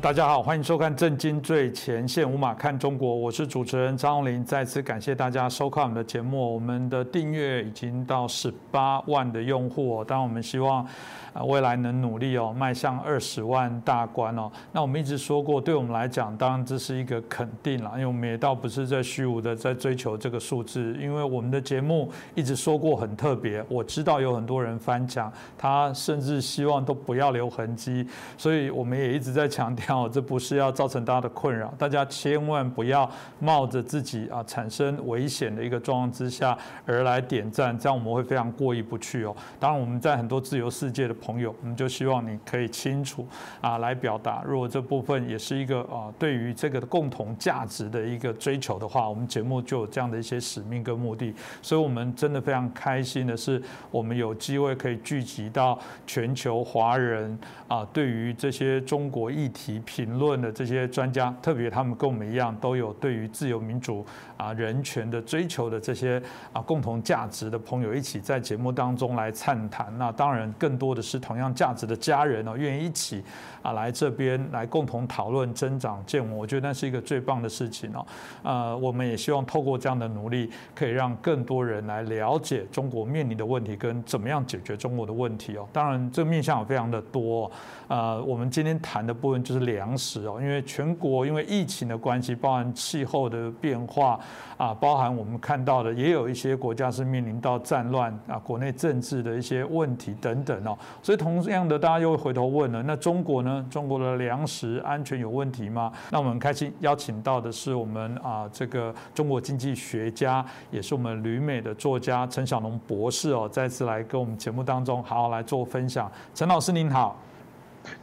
大家好，欢迎收看《震惊最前线》，无马看中国，我是主持人张宏林。再次感谢大家收看我们的节目，我们的订阅已经到十八万的用户，当然我们希望。啊，未来能努力哦，迈向二十万大关哦。那我们一直说过，对我们来讲，当然这是一个肯定了，因为我们也倒不是在虚无的在追求这个数字，因为我们的节目一直说过很特别。我知道有很多人翻墙，他甚至希望都不要留痕迹，所以我们也一直在强调，这不是要造成大家的困扰，大家千万不要冒着自己啊产生危险的一个状况之下而来点赞，这样我们会非常过意不去哦。当然，我们在很多自由世界的。朋友，我们就希望你可以清楚啊来表达。如果这部分也是一个啊对于这个共同价值的一个追求的话，我们节目就有这样的一些使命跟目的。所以，我们真的非常开心的是，我们有机会可以聚集到全球华人啊，对于这些中国议题评论的这些专家，特别他们跟我们一样，都有对于自由民主啊人权的追求的这些啊共同价值的朋友，一起在节目当中来畅谈。那当然，更多的是。同样价值的家人呢，愿意一起啊来这边来共同讨论增长见闻，我觉得那是一个最棒的事情哦。呃，我们也希望透过这样的努力，可以让更多人来了解中国面临的问题跟怎么样解决中国的问题哦。当然，这个面向非常的多。呃，我们今天谈的部分就是粮食哦，因为全国因为疫情的关系，包含气候的变化啊，包含我们看到的，也有一些国家是面临到战乱啊，国内政治的一些问题等等哦。所以同样的，大家又会回头问了：那中国呢？中国的粮食安全有问题吗？那我们开心邀请到的是我们啊，这个中国经济学家，也是我们旅美的作家陈小龙博士哦，再次来跟我们节目当中好好来做分享。陈老师您好，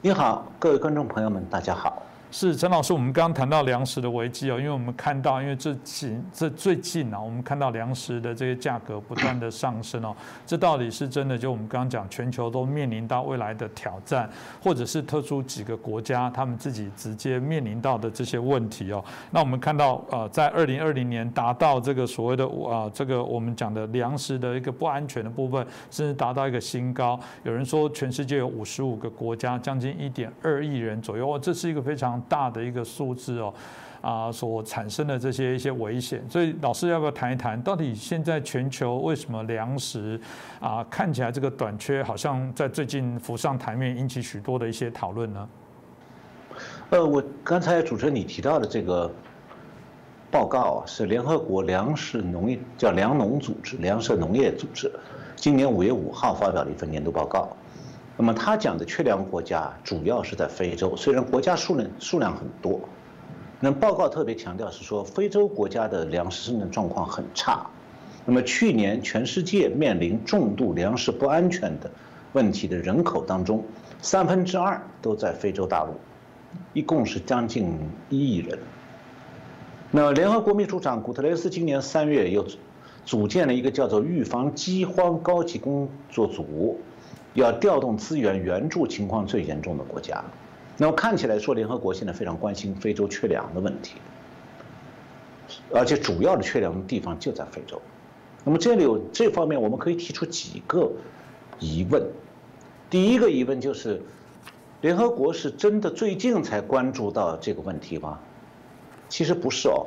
你好，各位观众朋友们，大家好。是陈老师，我们刚刚谈到粮食的危机哦，因为我们看到，因为这近这最近啊，我们看到粮食的这些价格不断的上升哦，这到底是真的？就我们刚刚讲，全球都面临到未来的挑战，或者是特殊几个国家他们自己直接面临到的这些问题哦？那我们看到呃，在二零二零年达到这个所谓的啊，这个我们讲的粮食的一个不安全的部分，甚至达到一个新高。有人说，全世界有五十五个国家，将近一点二亿人左右哦，这是一个非常。大的一个数字哦，啊，所产生的这些一些危险，所以老师要不要谈一谈，到底现在全球为什么粮食啊看起来这个短缺，好像在最近浮上台面，引起许多的一些讨论呢？呃，我刚才主持人你提到的这个报告啊，是联合国粮食农业叫粮农组织粮食农业组织，今年五月五号发表了一份年度报告。那么他讲的缺粮国家主要是在非洲，虽然国家数量数量很多，那报告特别强调是说非洲国家的粮食生产状况很差。那么去年全世界面临重度粮食不安全的问题的人口当中，三分之二都在非洲大陆，一共是将近一亿人。那联合国秘书长古特雷斯今年三月又组建了一个叫做预防饥荒高级工作组。要调动资源援助情况最严重的国家，那么看起来说，联合国现在非常关心非洲缺粮的问题，而且主要的缺粮的地方就在非洲。那么这里有这方面，我们可以提出几个疑问。第一个疑问就是，联合国是真的最近才关注到这个问题吗？其实不是哦。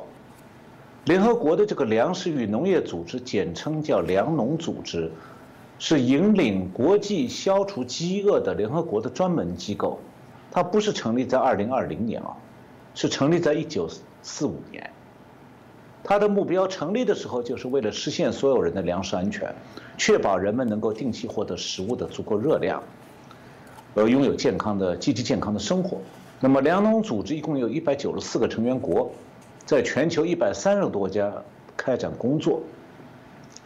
联合国的这个粮食与农业组织，简称叫粮农组织。是引领国际消除饥饿的联合国的专门机构，它不是成立在二零二零年啊，是成立在一九四五年。它的目标成立的时候就是为了实现所有人的粮食安全，确保人们能够定期获得食物的足够热量，而拥有健康的、积极健康的生活。那么粮农组织一共有一百九十四个成员国，在全球一百三十个国家开展工作，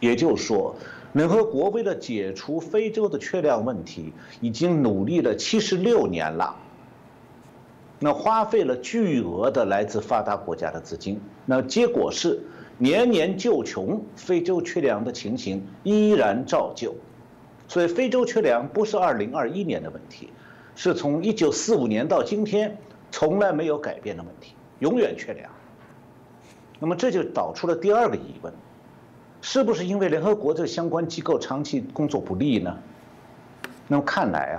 也就是说。联合国为了解除非洲的缺粮问题，已经努力了七十六年了。那花费了巨额的来自发达国家的资金，那结果是年年救穷，非洲缺粮的情形依然照旧。所以，非洲缺粮不是二零二一年的问题，是从一九四五年到今天从来没有改变的问题，永远缺粮。那么这就导出了第二个疑问。是不是因为联合国这个相关机构长期工作不力呢？那么看来啊，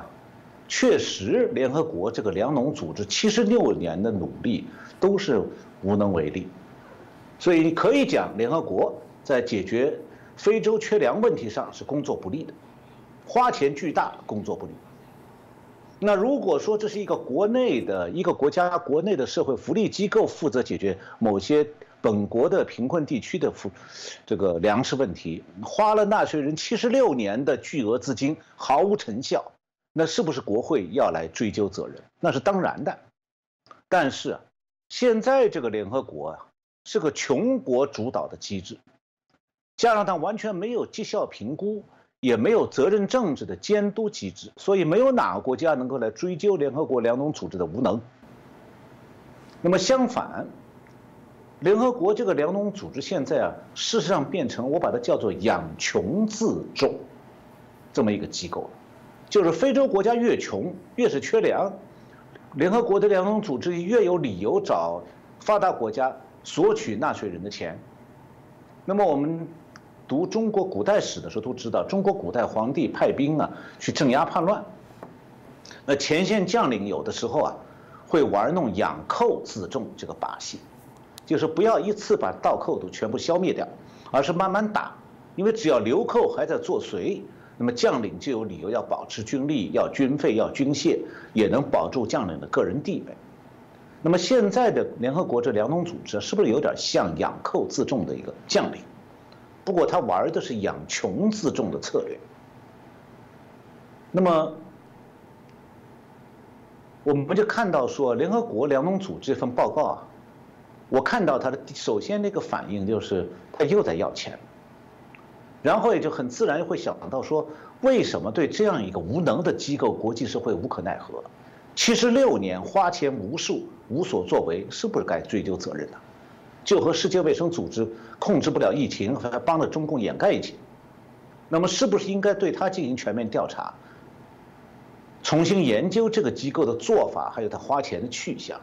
确实联合国这个粮农组织七十六年的努力都是无能为力，所以可以讲联合国在解决非洲缺粮问题上是工作不力的，花钱巨大，工作不力。那如果说这是一个国内的一个国家国内的社会福利机构负责解决某些本国的贫困地区的福这个粮食问题，花了纳税人七十六年的巨额资金毫无成效，那是不是国会要来追究责任？那是当然的。但是现在这个联合国啊是个穷国主导的机制，加上它完全没有绩效评估。也没有责任政治的监督机制，所以没有哪个国家能够来追究联合国粮农组织的无能。那么相反，联合国这个粮农组织现在啊，事实上变成我把它叫做养穷自重这么一个机构了，就是非洲国家越穷，越是缺粮，联合国的粮农组织越有理由找发达国家索取纳税人的钱。那么我们。读中国古代史的时候都知道，中国古代皇帝派兵啊去镇压叛乱，那前线将领有的时候啊会玩弄养寇自重这个把戏，就是不要一次把倒寇都全部消灭掉，而是慢慢打，因为只要流寇还在作祟，那么将领就有理由要保持军力、要军费、要军械，也能保住将领的个人地位。那么现在的联合国这粮农组织是不是有点像养寇自重的一个将领？不过他玩的是养穷自重的策略。那么，我们就看到说，联合国粮农组织这份报告啊，我看到他的首先那个反应就是他又在要钱，然后也就很自然会想到说，为什么对这样一个无能的机构，国际社会无可奈何？七十六年花钱无数，无所作为，是不是该追究责任呢？就和世界卫生组织控制不了疫情，还帮了中共掩盖疫情，那么是不是应该对他进行全面调查，重新研究这个机构的做法，还有他花钱的去向？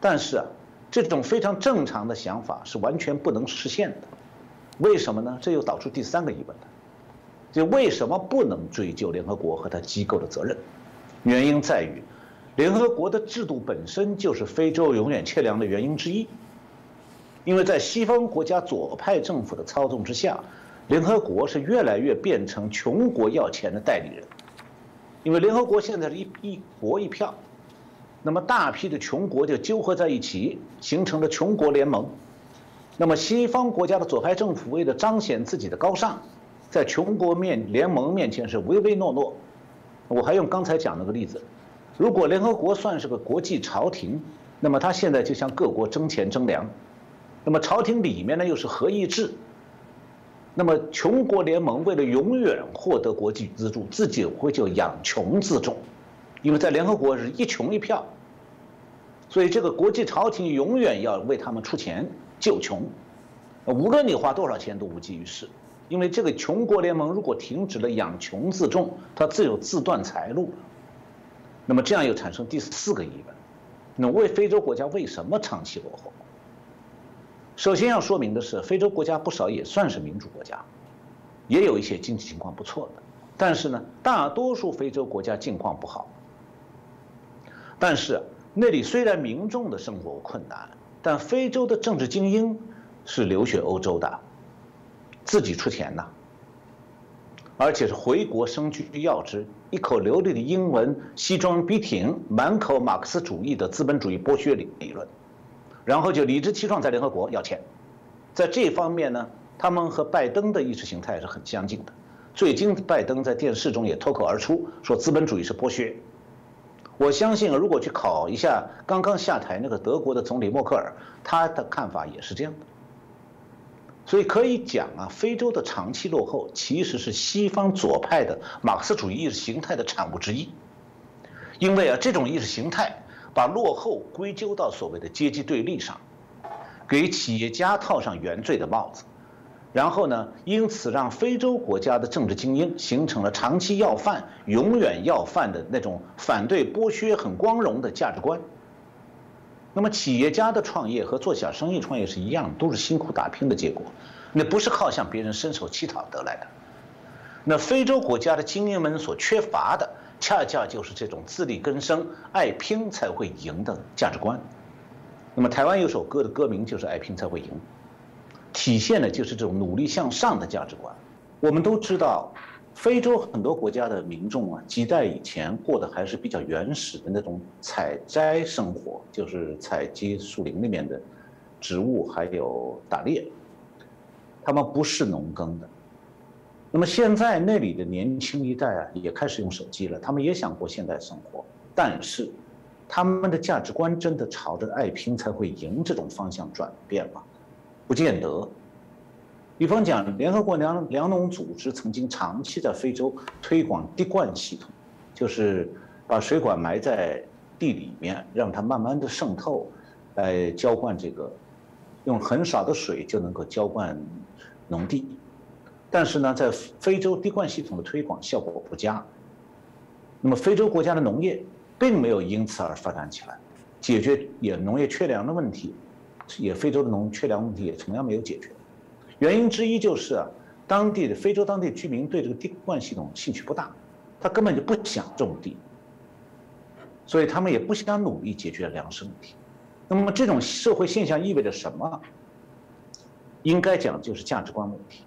但是啊，这种非常正常的想法是完全不能实现的。为什么呢？这又导出第三个疑问了：就为什么不能追究联合国和他机构的责任？原因在于，联合国的制度本身就是非洲永远缺粮的原因之一。因为在西方国家左派政府的操纵之下，联合国是越来越变成穷国要钱的代理人。因为联合国现在是一一国一票，那么大批的穷国就纠合在一起，形成了穷国联盟。那么西方国家的左派政府为了彰显自己的高尚，在穷国面联盟面前是唯唯诺诺。我还用刚才讲那个例子，如果联合国算是个国际朝廷，那么它现在就向各国争钱争粮。那么朝廷里面呢又是合议制，那么穷国联盟为了永远获得国际资助，自己会就养穷自重，因为在联合国是一穷一票，所以这个国际朝廷永远要为他们出钱救穷，无论你花多少钱都无济于事，因为这个穷国联盟如果停止了养穷自重，它自有自断财路。那么这样又产生第四个疑问：那为非洲国家为什么长期落后？首先要说明的是，非洲国家不少也算是民主国家，也有一些经济情况不错的，但是呢，大多数非洲国家境况不好。但是那里虽然民众的生活困难，但非洲的政治精英是留学欧洲的，自己出钱呐，而且是回国生居要职，一口流利的英文，西装笔挺，满口马克思主义的资本主义剥削理理论。然后就理直气壮在联合国要钱，在这方面呢，他们和拜登的意识形态是很相近的。最近拜登在电视中也脱口而出说资本主义是剥削。我相信啊如果去考一下刚刚下台那个德国的总理默克尔，他的看法也是这样的。所以可以讲啊，非洲的长期落后其实是西方左派的马克思主义意识形态的产物之一，因为啊这种意识形态。把落后归咎到所谓的阶级对立上，给企业家套上原罪的帽子，然后呢，因此让非洲国家的政治精英形成了长期要饭、永远要饭的那种反对剥削很光荣的价值观。那么，企业家的创业和做小生意创业是一样，都是辛苦打拼的结果，那不是靠向别人伸手乞讨得来的。那非洲国家的精英们所缺乏的。恰恰就是这种自力更生、爱拼才会赢的价值观。那么台湾有首歌的歌名就是“爱拼才会赢”，体现的就是这种努力向上的价值观。我们都知道，非洲很多国家的民众啊，几代以前过的还是比较原始的那种采摘生活，就是采集树林里面的植物，还有打猎。他们不是农耕的。那么现在那里的年轻一代啊，也开始用手机了，他们也想过现代生活，但是他们的价值观真的朝着爱拼才会赢这种方向转变吗？不见得。比方讲，联合国粮粮农组织曾经长期在非洲推广滴灌系统，就是把水管埋在地里面，让它慢慢的渗透，来浇灌这个，用很少的水就能够浇灌农地。但是呢，在非洲滴灌系统的推广效果不佳，那么非洲国家的农业并没有因此而发展起来，解决也农业缺粮的问题，也非洲的农缺粮问题也同样没有解决。原因之一就是啊，当地的非洲当地居民对这个滴灌系统兴趣不大，他根本就不想种地，所以他们也不想努力解决粮食问题。那么这种社会现象意味着什么？应该讲就是价值观问题。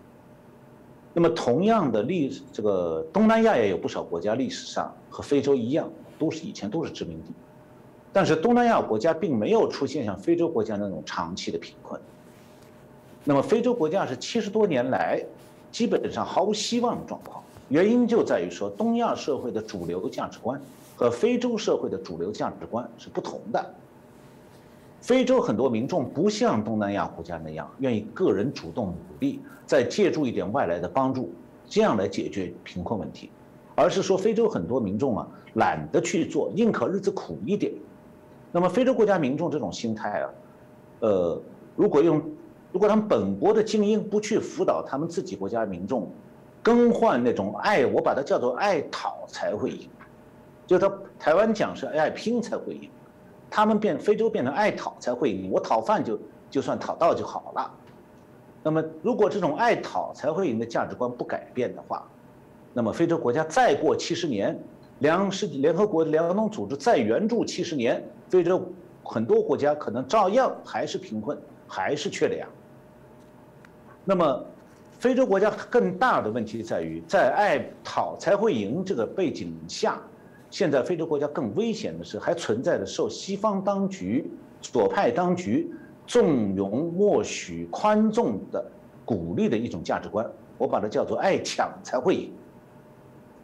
那么，同样的历这个东南亚也有不少国家，历史上和非洲一样，都是以前都是殖民地，但是东南亚国家并没有出现像非洲国家那种长期的贫困。那么，非洲国家是七十多年来基本上毫无希望的状况，原因就在于说，东亚社会的主流价值观和非洲社会的主流价值观是不同的。非洲很多民众不像东南亚国家那样愿意个人主动努力，再借助一点外来的帮助，这样来解决贫困问题，而是说非洲很多民众啊懒得去做，宁可日子苦一点。那么非洲国家民众这种心态啊，呃，如果用，如果他们本国的精英不去辅导他们自己国家民众，更换那种爱，我把它叫做爱讨才会赢，就他台湾讲是爱拼才会赢。他们变非洲变成爱讨才会赢，我讨饭就就算讨到就好了。那么，如果这种爱讨才会赢的价值观不改变的话，那么非洲国家再过七十年，粮食联合国粮农组织再援助七十年，非洲很多国家可能照样还是贫困，还是缺粮。那么，非洲国家更大的问题在于，在爱讨才会赢这个背景下。现在非洲国家更危险的是，还存在着受西方当局、左派当局纵容、默许、宽纵的鼓励的一种价值观。我把它叫做“爱抢才会赢”。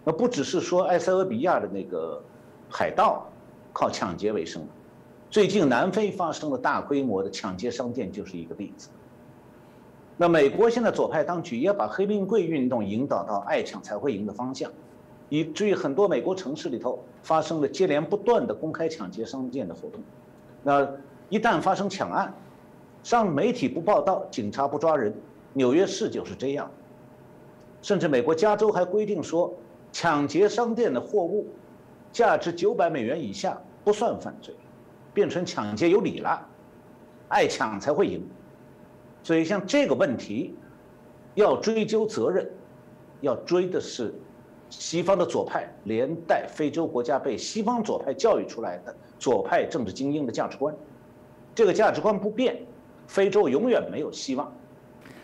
那不只是说埃塞俄比亚的那个海盗靠抢劫为生，最近南非发生了大规模的抢劫商店就是一个例子。那美国现在左派当局也把黑命贵运动引导到“爱抢才会赢”的方向。以至于很多美国城市里头发生了接连不断的公开抢劫商店的活动。那一旦发生抢案，上媒体不报道，警察不抓人，纽约市就是这样。甚至美国加州还规定说，抢劫商店的货物价值九百美元以下不算犯罪，变成抢劫有理了，爱抢才会赢。所以像这个问题，要追究责任，要追的是。西方的左派连带非洲国家被西方左派教育出来的左派政治精英的价值观，这个价值观不变，非洲永远没有希望。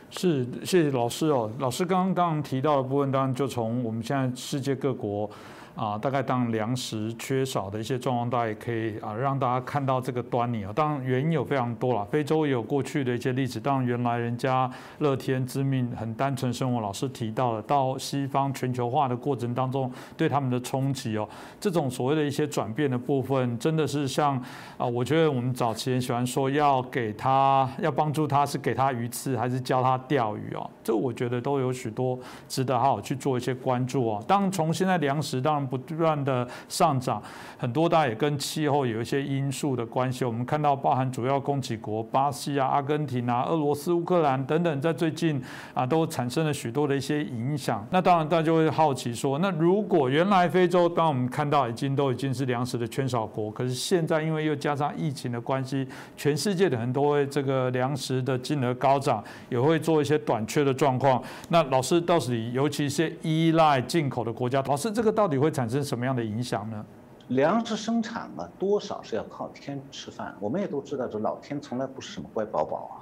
是，谢谢老师哦。老师刚刚提到的部分，当然就从我们现在世界各国。啊，大概当粮食缺少的一些状况，大家也可以啊，让大家看到这个端倪啊。当然原因有非常多了，非洲也有过去的一些例子。当然原来人家乐天知命，很单纯生活。老师提到了，到西方全球化的过程当中，对他们的冲击哦，这种所谓的一些转变的部分，真的是像啊，我觉得我们早期人喜欢说要给他要帮助他，是给他鱼刺还是教他钓鱼哦？这我觉得都有许多值得好好去做一些关注哦。当从现在粮食当。不断的上涨，很多大家也跟气候有一些因素的关系。我们看到，包含主要供给国巴西啊、阿根廷啊、俄罗斯、乌克兰等等，在最近啊都产生了许多的一些影响。那当然，大家就会好奇说，那如果原来非洲，当我们看到已经都已经是粮食的缺少国，可是现在因为又加上疫情的关系，全世界的很多这个粮食的金额高涨，也会做一些短缺的状况。那老师到底，尤其是依赖进口的国家，老师这个到底会？产生什么样的影响呢？粮食生产嘛，多少是要靠天吃饭。我们也都知道，这老天从来不是什么乖宝宝啊，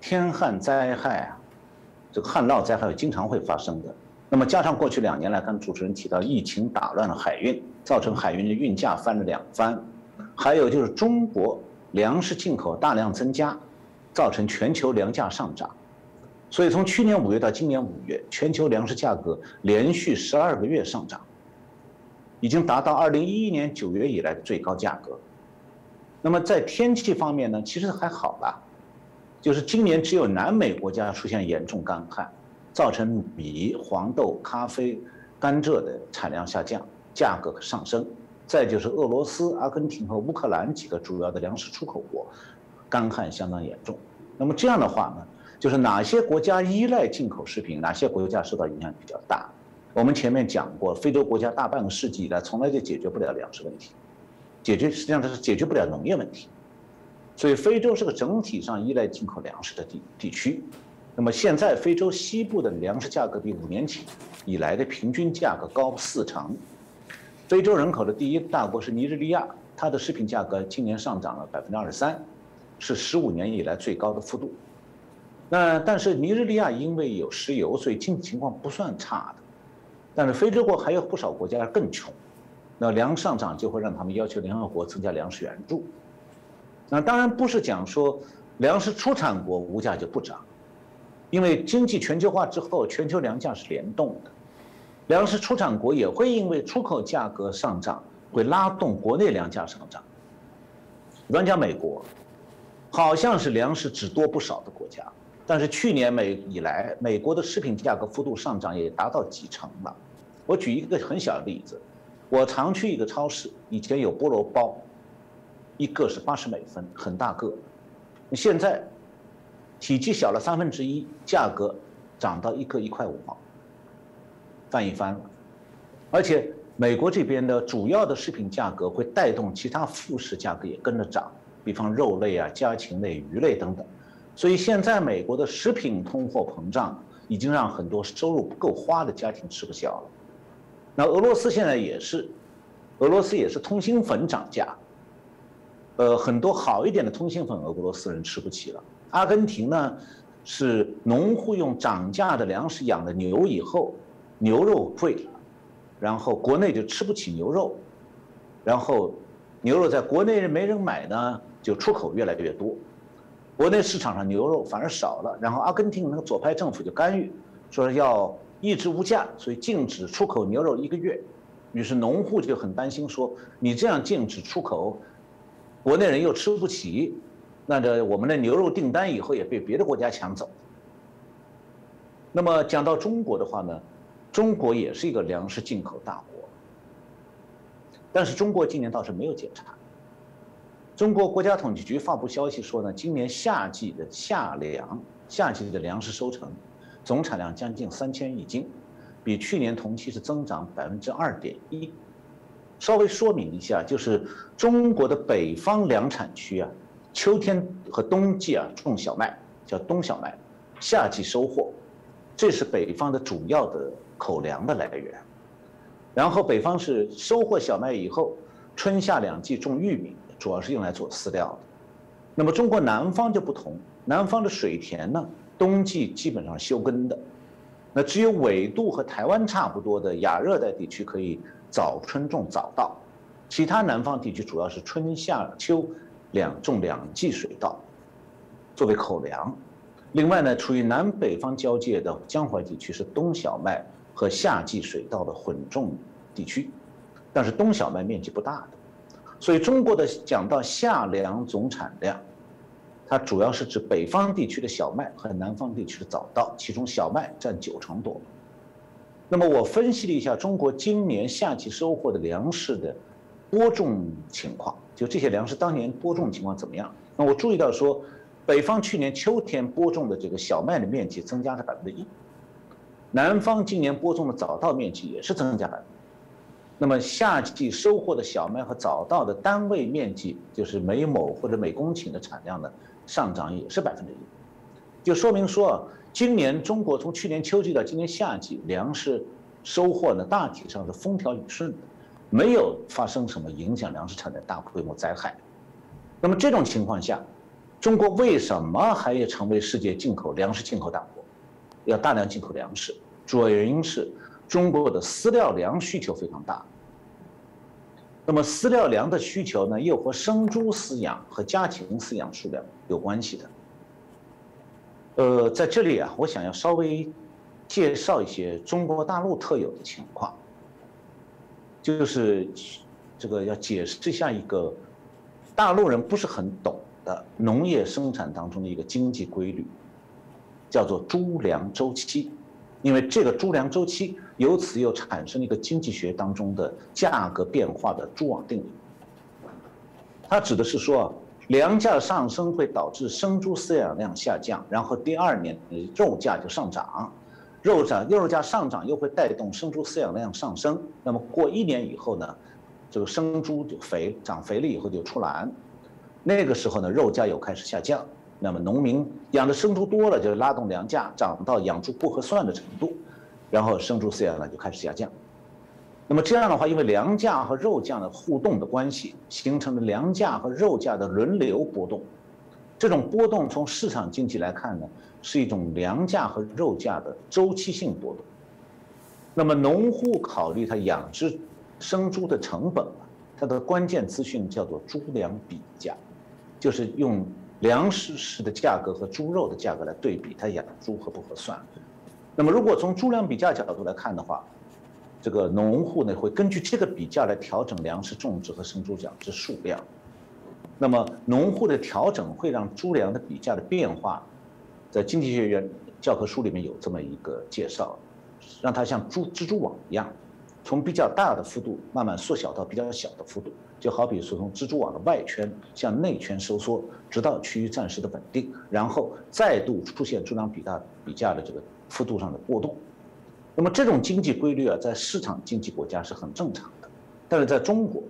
天旱灾害啊，这个旱涝灾害经常会发生的。那么加上过去两年来，刚主持人提到疫情打乱了海运，造成海运的运价翻了两番，还有就是中国粮食进口大量增加，造成全球粮价上涨。所以从去年五月到今年五月，全球粮食价格连续十二个月上涨。已经达到二零一一年九月以来的最高价格。那么在天气方面呢，其实还好吧，就是今年只有南美国家出现严重干旱，造成米、黄豆、咖啡、甘蔗的产量下降，价格上升。再就是俄罗斯、阿根廷和乌克兰几个主要的粮食出口国，干旱相当严重。那么这样的话呢，就是哪些国家依赖进口食品，哪些国家受到影响比较大？我们前面讲过，非洲国家大半个世纪以来从来就解决不了粮食问题，解决实际上它是解决不了农业问题，所以非洲是个整体上依赖进口粮食的地地区。那么现在非洲西部的粮食价格比五年前以来的平均价格高四成。非洲人口的第一大国是尼日利亚，它的食品价格今年上涨了百分之二十三，是十五年以来最高的幅度。那但是尼日利亚因为有石油，所以经济情况不算差的。但是非洲国还有不少国家更穷，那粮上涨就会让他们要求联合国增加粮食援助。那当然不是讲说粮食出产国物价就不涨，因为经济全球化之后，全球粮价是联动的，粮食出产国也会因为出口价格上涨，会拉动国内粮价上涨。比方讲美国，好像是粮食只多不少的国家，但是去年美以来，美国的食品价格幅度上涨也达到几成了。我举一个很小的例子，我常去一个超市，以前有菠萝包，一个是八十美分，很大个，现在体积小了三分之一，价格涨到一个一块五毛，翻一番了。而且美国这边的主要的食品价格会带动其他副食价格也跟着涨，比方肉类啊、家禽类、鱼类等等。所以现在美国的食品通货膨胀已经让很多收入不够花的家庭吃不消了。那俄罗斯现在也是，俄罗斯也是通心粉涨价，呃，很多好一点的通心粉，俄罗斯人吃不起了。阿根廷呢，是农户用涨价的粮食养了牛以后，牛肉贵了，然后国内就吃不起牛肉，然后牛肉在国内没人买呢，就出口越来越多，国内市场上牛肉反而少了，然后阿根廷那个左派政府就干预，说要。一直物价，所以禁止出口牛肉一个月，于是农户就很担心，说你这样禁止出口，国内人又吃不起，那这我们的牛肉订单以后也被别的国家抢走。那么讲到中国的话呢，中国也是一个粮食进口大国，但是中国今年倒是没有减产。中国国家统计局发布消息说呢，今年夏季的夏粮，夏季的粮食收成。总产量将近三千亿斤，比去年同期是增长百分之二点一。稍微说明一下，就是中国的北方粮产区啊，秋天和冬季啊种小麦，叫冬小麦，夏季收获，这是北方的主要的口粮的来源。然后北方是收获小麦以后，春夏两季种玉米，主要是用来做饲料的。那么中国南方就不同，南方的水田呢？冬季基本上休耕的，那只有纬度和台湾差不多的亚热带地区可以早春种早稻，其他南方地区主要是春夏秋两种两季水稻，作为口粮。另外呢，处于南北方交界的江淮地区是冬小麦和夏季水稻的混种地区，但是冬小麦面积不大的，所以中国的讲到夏粮总产量。它主要是指北方地区的小麦和南方地区的早稻，其中小麦占九成多。那么我分析了一下中国今年夏季收获的粮食的播种情况，就这些粮食当年播种情况怎么样？那我注意到说，北方去年秋天播种的这个小麦的面积增加了百分之一，南方今年播种的早稻面积也是增加百分之那么夏季收获的小麦和早稻的单位面积，就是每亩或者每公顷的产量呢？上涨也是百分之一，就说明说，今年中国从去年秋季到今年夏季粮食收获呢大体上是风调雨顺的，没有发生什么影响粮食产的大规模灾害。那么这种情况下，中国为什么还要成为世界进口粮食进口大国？要大量进口粮食，主要原因是中国的饲料粮需求非常大。那么饲料粮的需求呢，又和生猪饲养和家禽饲养数量有关系的。呃，在这里啊，我想要稍微介绍一些中国大陆特有的情况，就是这个要解释一下一个大陆人不是很懂的农业生产当中的一个经济规律，叫做猪粮周期。因为这个猪粮周期，由此又产生了一个经济学当中的价格变化的蛛网定理。它指的是说，粮价上升会导致生猪饲养量下降，然后第二年肉价就上涨，肉价肉价上涨又会带动生猪饲养量上升。那么过一年以后呢，这个生猪就肥长肥了以后就出栏，那个时候呢，肉价又开始下降。那么农民养的生猪多了，就拉动粮价涨到养猪不合算的程度，然后生猪饲养呢就开始下降。那么这样的话，因为粮价和肉价的互动的关系，形成了粮价和肉价的轮流波动。这种波动从市场经济来看呢，是一种粮价和肉价的周期性波动。那么农户考虑他养殖生猪的成本，它的关键资讯叫做猪粮比价，就是用。粮食食的价格和猪肉的价格来对比，它养猪合不合算？那么，如果从猪粮比价角度来看的话，这个农户呢会根据这个比价来调整粮食种植和生猪养殖数量。那么，农户的调整会让猪粮的比价的变化，在经济学院教科书里面有这么一个介绍，让它像猪蜘蛛网一样，从比较大的幅度慢慢缩小到比较小的幅度。就好比说，从蜘蛛网的外圈向内圈收缩，直到趋于暂时的稳定，然后再度出现猪粮比大比价的这个幅度上的波动。那么这种经济规律啊，在市场经济国家是很正常的，但是在中国，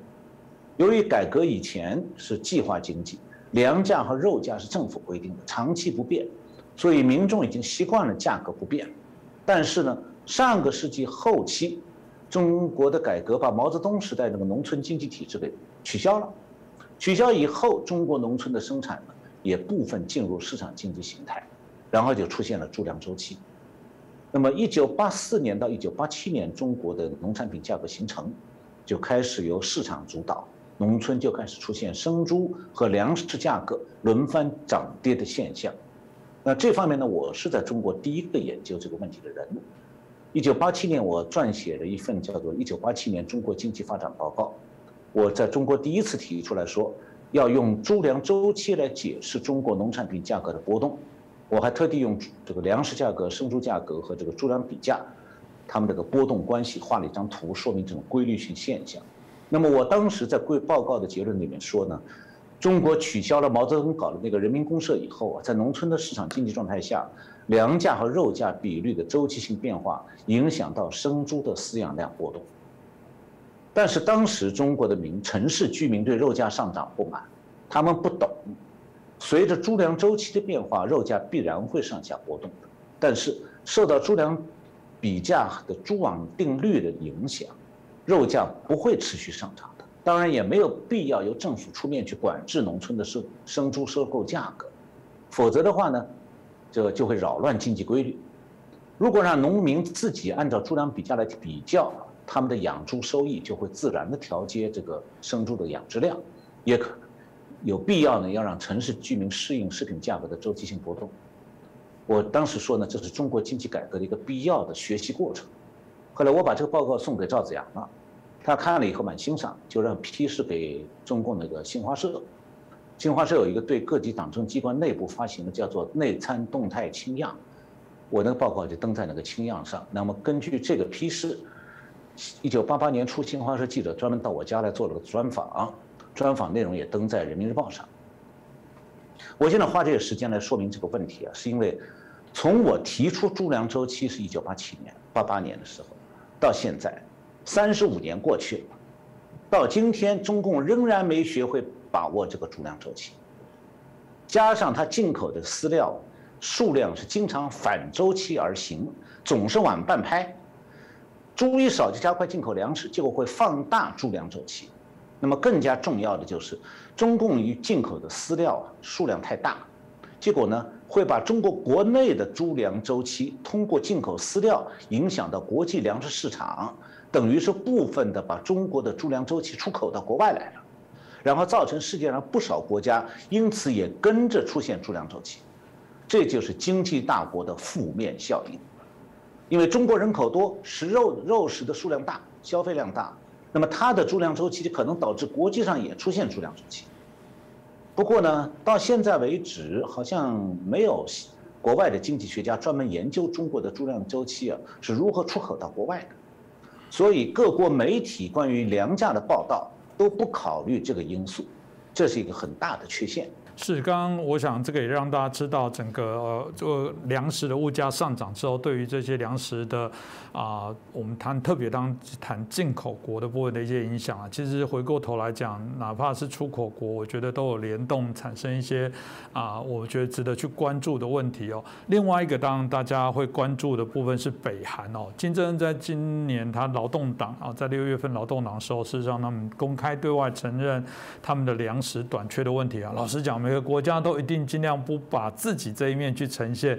由于改革以前是计划经济，粮价和肉价是政府规定的，长期不变，所以民众已经习惯了价格不变。但是呢，上个世纪后期。中国的改革把毛泽东时代那个农村经济体制给取消了，取消以后，中国农村的生产呢也部分进入市场经济形态，然后就出现了猪粮周期。那么，一九八四年到一九八七年，中国的农产品价格形成，就开始由市场主导，农村就开始出现生猪和粮食价格轮番涨跌的现象。那这方面呢，我是在中国第一个研究这个问题的人。一九八七年，我撰写了一份叫做《一九八七年中国经济发展报告》，我在中国第一次提出来说，要用猪粮周期来解释中国农产品价格的波动。我还特地用这个粮食价格、生猪价格和这个猪粮比价，他们这个波动关系画了一张图，说明这种规律性现象。那么我当时在贵报告的结论里面说呢，中国取消了毛泽东搞的那个人民公社以后啊，在农村的市场经济状态下。粮价和肉价比率的周期性变化影响到生猪的饲养量波动，但是当时中国的民城市居民对肉价上涨不满，他们不懂，随着猪粮周期的变化，肉价必然会上下波动的。但是受到猪粮比价的猪网定律的影响，肉价不会持续上涨的。当然也没有必要由政府出面去管制农村的生生猪收购价格，否则的话呢？这就会扰乱经济规律。如果让农民自己按照猪粮比价来比较，他们的养猪收益就会自然的调节这个生猪的养殖量，也可有必要呢要让城市居民适应食品价格的周期性波动。我当时说呢，这是中国经济改革的一个必要的学习过程。后来我把这个报告送给赵子阳了，他看了以后蛮欣赏，就让批示给中共那个新华社。新华社有一个对各级党政机关内部发行的叫做内参动态清样，我那个报告就登在那个清样上。那么根据这个批示，一九八八年初，新华社记者专门到我家来做了个专访，专访内容也登在人民日报上。我现在花这个时间来说明这个问题啊，是因为从我提出猪粮周期是一九八七年、八八年的时候，到现在，三十五年过去了，到今天中共仍然没学会。把握这个猪粮周期，加上它进口的饲料数量是经常反周期而行，总是晚半拍，猪一少就加快进口粮食，结果会放大猪粮周期。那么更加重要的就是，中共于进口的饲料数量太大，结果呢会把中国国内的猪粮周期通过进口饲料影响到国际粮食市场，等于是部分的把中国的猪粮周期出口到国外来了，然后造成世界上不少国家因此也跟着出现猪粮周期，这就是经济大国的负面效应，因为中国人口多，食肉肉食的数量大，消费量大。那么它的猪粮周期可能导致国际上也出现猪粮周期。不过呢，到现在为止，好像没有国外的经济学家专门研究中国的猪粮周期啊是如何出口到国外的。所以各国媒体关于粮价的报道都不考虑这个因素，这是一个很大的缺陷。是，刚刚我想这个也让大家知道，整个呃，这个粮食的物价上涨之后，对于这些粮食的啊，我们谈特别当谈进口国的部分的一些影响啊，其实回过头来讲，哪怕是出口国，我觉得都有联动产生一些啊，我觉得值得去关注的问题哦。另外一个，当然大家会关注的部分是北韩哦，金正恩在今年他劳动党啊，在六月份劳动党的时候，事实上他们公开对外承认他们的粮食短缺的问题啊。老实讲。每个国家都一定尽量不把自己这一面去呈现。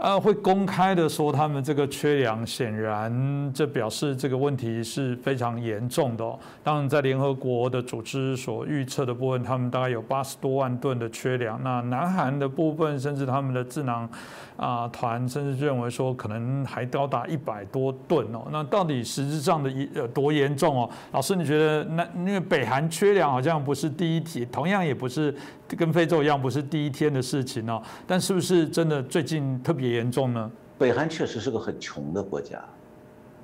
呃，会公开的说他们这个缺粮，显然这表示这个问题是非常严重的。当然，在联合国的组织所预测的部分，他们大概有八十多万吨的缺粮。那南韩的部分，甚至他们的智囊啊团，甚至认为说可能还高达一百多吨哦。那到底实质上的有多严重哦？老师，你觉得那因为北韩缺粮好像不是第一题，同样也不是跟非洲一样不是第一天的事情哦。但是不是真的最近特别？严重呢？北韩确实是个很穷的国家，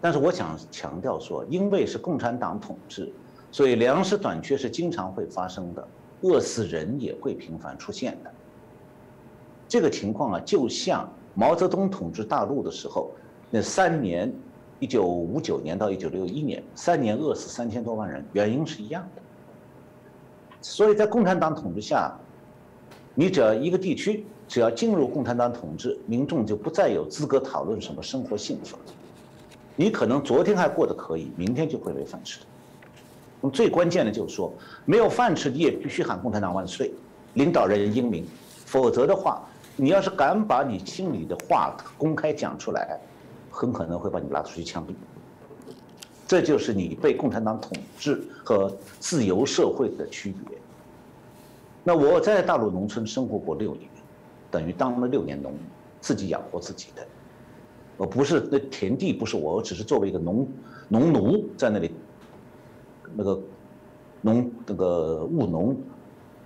但是我想强调说，因为是共产党统治，所以粮食短缺是经常会发生的，饿死人也会频繁出现的。这个情况啊，就像毛泽东统治大陆的时候，那三年，一九五九年到一九六一年，三年饿死三千多万人，原因是一样的。所以在共产党统治下，你只要一个地区。只要进入共产党统治，民众就不再有资格讨论什么生活幸福了。你可能昨天还过得可以，明天就会没饭吃。那么最关键的就是说，没有饭吃，你也必须喊共产党万岁，领导人英明。否则的话，你要是敢把你心里的话公开讲出来，很可能会把你拉出去枪毙。这就是你被共产党统治和自由社会的区别。那我在大陆农村生活过六年。等于当了六年农，自己养活自己的，我不是那田地不是我，我只是作为一个农农奴在那里，那个农那个务农，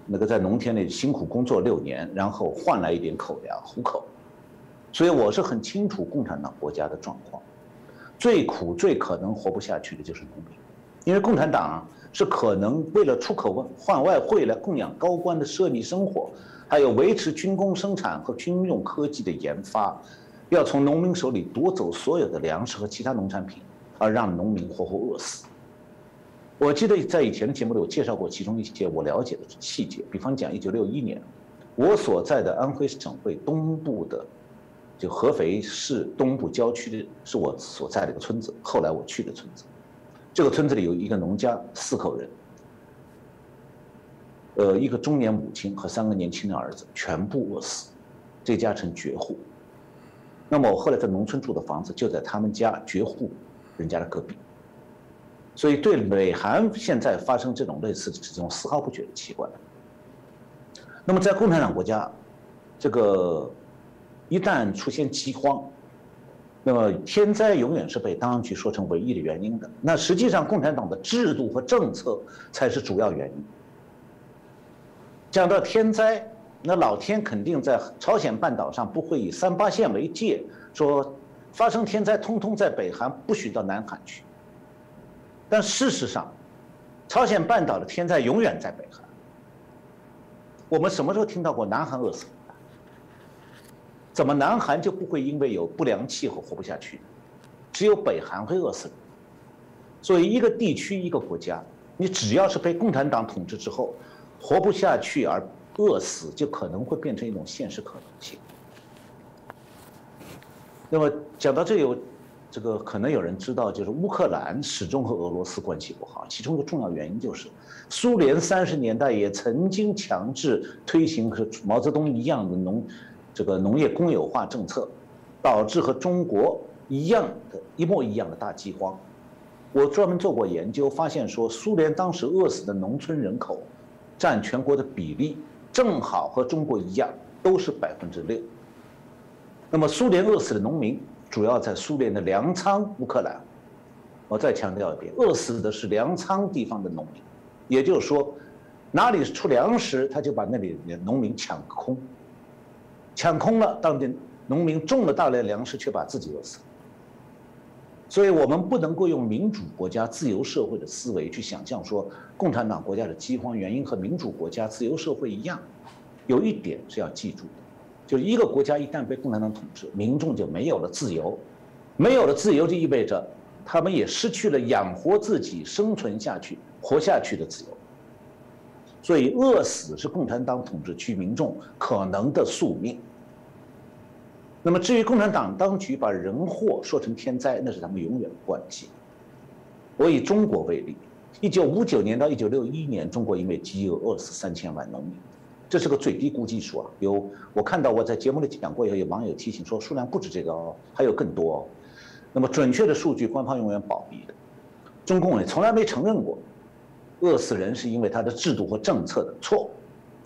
那个在农田里辛苦工作六年，然后换来一点口粮糊口，所以我是很清楚共产党国家的状况，最苦最可能活不下去的就是农民，因为共产党是可能为了出口换外汇来供养高官的奢靡生活。还有维持军工生产和军用科技的研发，要从农民手里夺走所有的粮食和其他农产品，而让农民活活饿死。我记得在以前的节目里，我介绍过其中一些我了解的细节，比方讲，一九六一年，我所在的安徽省会东部的，就合肥市东部郊区的，是我所在的一个村子，后来我去的村子。这个村子里有一个农家，四口人。呃，一个中年母亲和三个年轻的儿子全部饿死，这家成绝户。那么我后来在农村住的房子就在他们家绝户人家的隔壁。所以对美韩现在发生这种类似的这种丝毫不觉得奇怪。那么在共产党国家，这个一旦出现饥荒，那么天灾永远是被当局说成唯一的原因的。那实际上共产党的制度和政策才是主要原因。讲到天灾，那老天肯定在朝鲜半岛上不会以三八线为界，说发生天灾通通在北韩，不许到南韩去。但事实上，朝鲜半岛的天灾永远在北韩。我们什么时候听到过南韩饿死？怎么南韩就不会因为有不良气候活不下去？只有北韩会饿死。所以一个地区一个国家，你只要是被共产党统治之后。活不下去而饿死，就可能会变成一种现实可能性。那么讲到这有这个可能有人知道，就是乌克兰始终和俄罗斯关系不好，其中一个重要原因就是，苏联三十年代也曾经强制推行和毛泽东一样的农，这个农业公有化政策，导致和中国一样的一模一样的大饥荒。我专门做过研究，发现说苏联当时饿死的农村人口，占全国的比例正好和中国一样，都是百分之六。那么苏联饿死的农民。主要在苏联的粮仓乌克兰，我再强调一遍，饿死的是粮仓地方的农民，也就是说，哪里出粮食，他就把那里的农民抢空，抢空了，当地农民种了大量粮食，却把自己饿死。所以我们不能够用民主国家、自由社会的思维去想象说，共产党国家的饥荒原因和民主国家、自由社会一样。有一点是要记住的。就是一个国家一旦被共产党统治，民众就没有了自由，没有了自由就意味着他们也失去了养活自己、生存下去、活下去的自由。所以，饿死是共产党统治区民众可能的宿命。那么，至于共产党当局把人祸说成天灾，那是他们永远的惯技。我以中国为例，一九五九年到一九六一年，中国因为饥饿饿死三千万农民。这是个最低估计数啊！有我看到我在节目里讲过以后，有网友提醒说数量不止这个哦，还有更多哦。那么准确的数据，官方永远保密的。中共也从来没承认过，饿死人是因为他的制度和政策的错，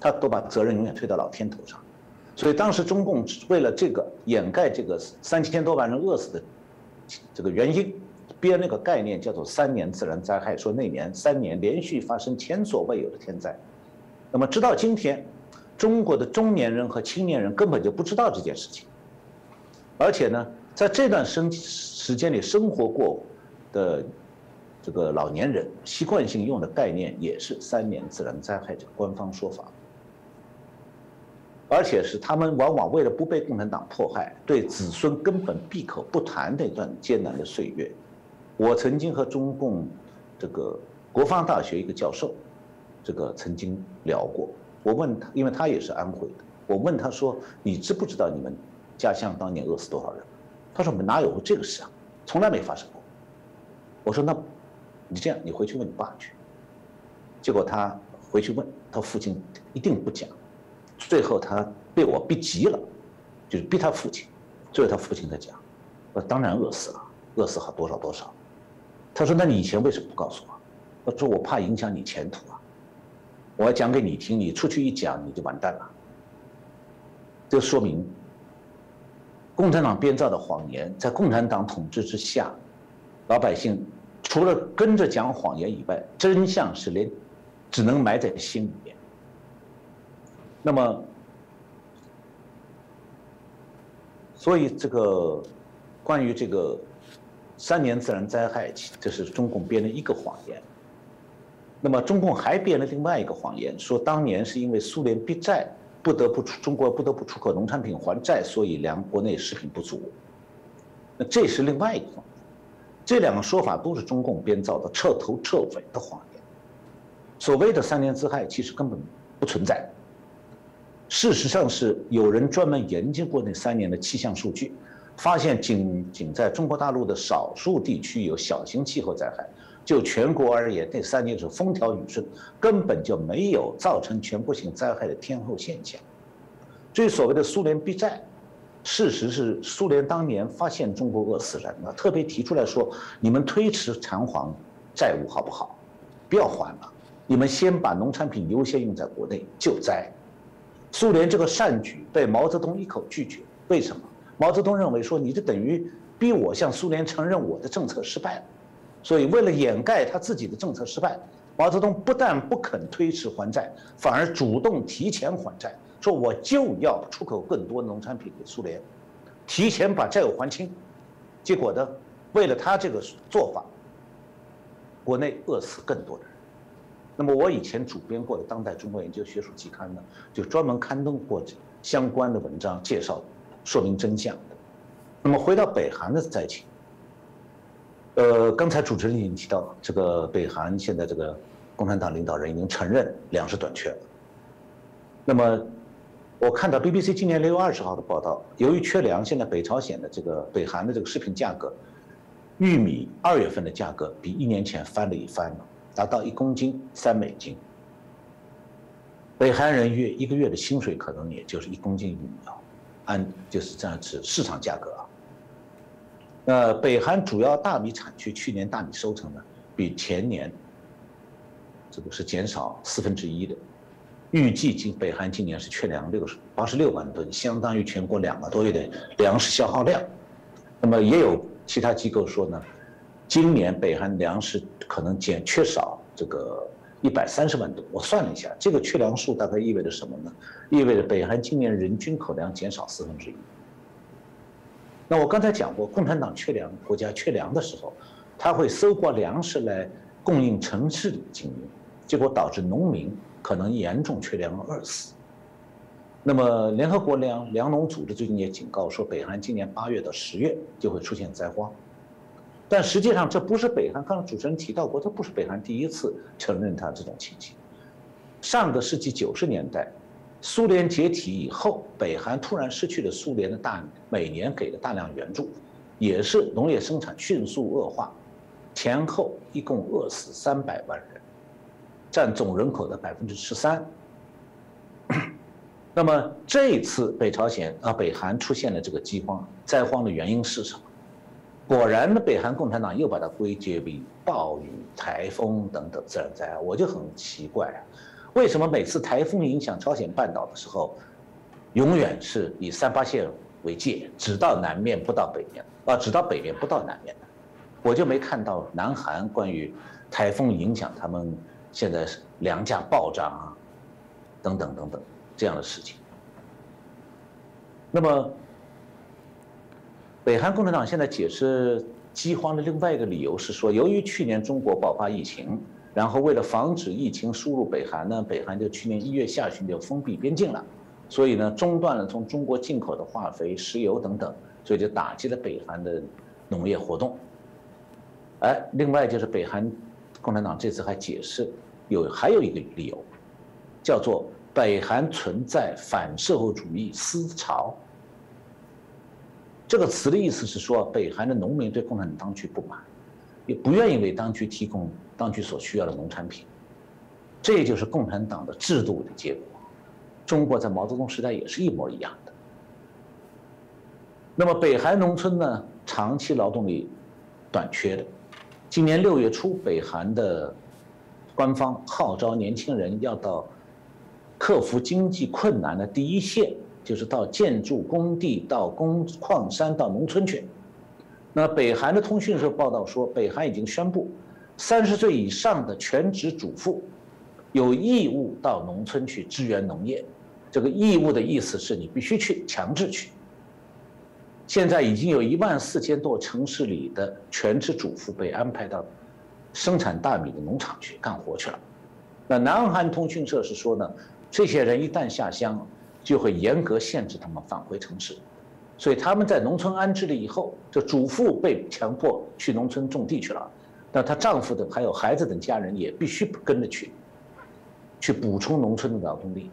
他都把责任永远推到老天头上。所以当时中共为了这个掩盖这个三千多万人饿死的这个原因，编了个概念叫做“三年自然灾害”，说那年三年连续发生前所未有的天灾。那么直到今天。中国的中年人和青年人根本就不知道这件事情，而且呢，在这段生时间里生活过的这个老年人，习惯性用的概念也是“三年自然灾害”这个官方说法，而且是他们往往为了不被共产党迫害，对子孙根本闭口不谈那段艰难的岁月。我曾经和中共这个国防大学一个教授，这个曾经聊过。我问他，因为他也是安徽的。我问他说：“你知不知道你们家乡当年饿死多少人？”他说：“我们哪有这个事啊，从来没发生过。”我说：“那，你这样，你回去问你爸去。”结果他回去问他父亲，一定不讲。最后他被我逼急了，就是逼他父亲。最后他父亲在讲：“我当然饿死了，饿死好多少多少。”他说：“那你以前为什么不告诉我？”我说：“我怕影响你前途啊。”我要讲给你听，你出去一讲你就完蛋了。这说明，共产党编造的谎言，在共产党统治之下，老百姓除了跟着讲谎言以外，真相是连只能埋在心里。那么，所以这个关于这个三年自然灾害，这是中共编的一个谎言。那么中共还编了另外一个谎言，说当年是因为苏联逼债，不得不出中国不得不出口农产品还债，所以粮国内食品不足。那这是另外一个谎言，这两个说法都是中共编造的彻头彻尾的谎言。所谓的三年之害其实根本不存在，事实上是有人专门研究过那三年的气象数据，发现仅仅在中国大陆的少数地区有小型气候灾害。就全国而言，那三年是风调雨顺，根本就没有造成全国性灾害的天候现象。至于所谓的苏联逼债，事实是苏联当年发现中国饿死人了，特别提出来说：你们推迟偿还债务好不好？不要还了，你们先把农产品优先用在国内救灾。苏联这个善举被毛泽东一口拒绝，为什么？毛泽东认为说，你这等于逼我向苏联承认我的政策失败了。所以，为了掩盖他自己的政策失败，毛泽东不但不肯推迟还债，反而主动提前还债，说我就要出口更多农产品给苏联，提前把债务还清。结果呢，为了他这个做法，国内饿死更多人。那么，我以前主编过的《当代中国研究学术期刊》呢，就专门刊登过相关的文章，介绍说明真相的。那么，回到北韩的灾情。呃，刚才主持人已经提到，这个北韩现在这个共产党领导人已经承认粮食短缺了。那么，我看到 BBC 今年六月二十号的报道，由于缺粮，现在北朝鲜的这个北韩的这个食品价格玉米二月份的价格比一年前翻了一番了，达到一公斤三美金。北韩人月一个月的薪水可能也就是一公斤玉米啊，按就是这样子市场价格啊。呃，北韩主要大米产区去年大米收成呢，比前年这个是减少四分之一的，预计今北韩今年是缺粮六十八十六万吨，相当于全国两个多月的粮食消耗量。那么也有其他机构说呢，今年北韩粮食可能减缺少这个。一百三十万吨，我算了一下，这个缺粮数大概意味着什么呢？意味着北韩今年人均口粮减少四分之一。那我刚才讲过，共产党缺粮，国家缺粮的时候，他会搜刮粮食来供应城市里经营，结果导致农民可能严重缺粮而饿死。那么，联合国粮粮农组织最近也警告说，北韩今年八月到十月就会出现灾荒。但实际上，这不是北韩。刚才主持人提到过，这不是北韩第一次承认他这种情形。上个世纪九十年代，苏联解体以后，北韩突然失去了苏联的大每年给的大量援助，也是农业生产迅速恶化，前后一共饿死三百万人，占总人口的百分之十三。那么这次北朝鲜啊，北韩出现了这个饥荒灾荒的原因是什么？果然呢，北韩共产党又把它归结为暴雨、台风等等自然灾害，我就很奇怪啊，为什么每次台风影响朝鲜半岛的时候，永远是以三八线为界，只到南面不到北面啊，只到北面不到南面的，我就没看到南韩关于台风影响他们现在粮价暴涨啊，等等等等这样的事情。那么。北韩共产党现在解释饥荒的另外一个理由是说，由于去年中国爆发疫情，然后为了防止疫情输入北韩呢，北韩就去年一月下旬就封闭边境了，所以呢中断了从中国进口的化肥、石油等等，所以就打击了北韩的农业活动。哎，另外就是北韩共产党这次还解释有还有一个理由，叫做北韩存在反社会主义思潮。这个词的意思是说，北韩的农民对共产党当局不满，也不愿意为当局提供当局所需要的农产品，这就是共产党的制度的结果。中国在毛泽东时代也是一模一样的。那么北韩农村呢，长期劳动力短缺的，今年六月初，北韩的官方号召年轻人要到克服经济困难的第一线。就是到建筑工地、到工矿山、到农村去。那北韩的通讯社报道说，北韩已经宣布，三十岁以上的全职主妇有义务到农村去支援农业。这个义务的意思是你必须去，强制去。现在已经有一万四千多城市里的全职主妇被安排到生产大米的农场去干活去了。那南韩通讯社是说呢，这些人一旦下乡。就会严格限制他们返回城市，所以他们在农村安置了以后，这主妇被强迫去农村种地去了，那她丈夫等还有孩子等家人也必须跟着去，去补充农村的劳动力。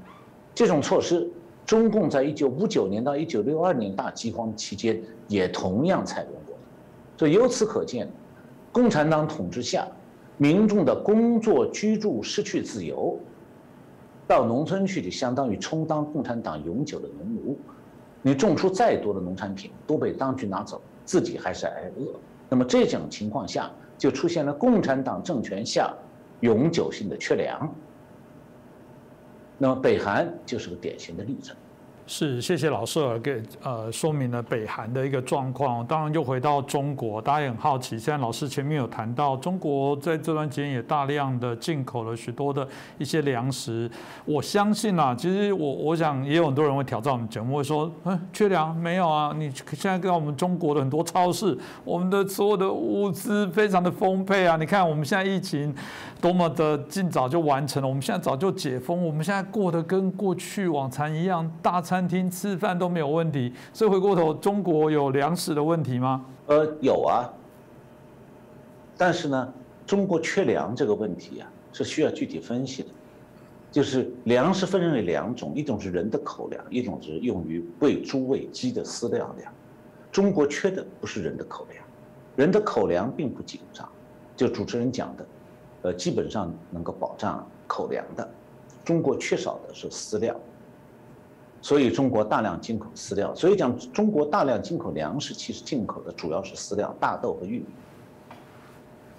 这种措施，中共在一九五九年到一九六二年大饥荒期间也同样采用过，所以由此可见，共产党统治下，民众的工作居住失去自由。到农村去就相当于充当共产党永久的农奴，你种出再多的农产品都被当局拿走，自己还是挨饿。那么这种情况下，就出现了共产党政权下永久性的缺粮。那么北韩就是个典型的例子。是，谢谢老师给呃说明了北韩的一个状况。当然，又回到中国，大家也很好奇。现在老师前面有谈到，中国在这段时间也大量的进口了许多的一些粮食。我相信啊，其实我我想也有很多人会挑战我们节目，会说，嗯，缺粮没有啊？你现在跟我们中国的很多超市，我们的所有的物资非常的丰沛啊。你看我们现在疫情多么的尽早就完成了，我们现在早就解封，我们现在过得跟过去往常一样，大餐。厅吃饭都没有问题，所以回过头，中国有粮食的问题吗？呃，有啊。但是呢，中国缺粮这个问题啊，是需要具体分析的。就是粮食分为两种，一种是人的口粮，一种是用于喂猪喂鸡的饲料粮。中国缺的不是人的口粮，人的口粮并不紧张，就主持人讲的，呃，基本上能够保障口粮的。中国缺少的是饲料，所以中国大量进口饲料。所以讲中国大量进口粮食，其实进口的主要是饲料，大豆和玉米。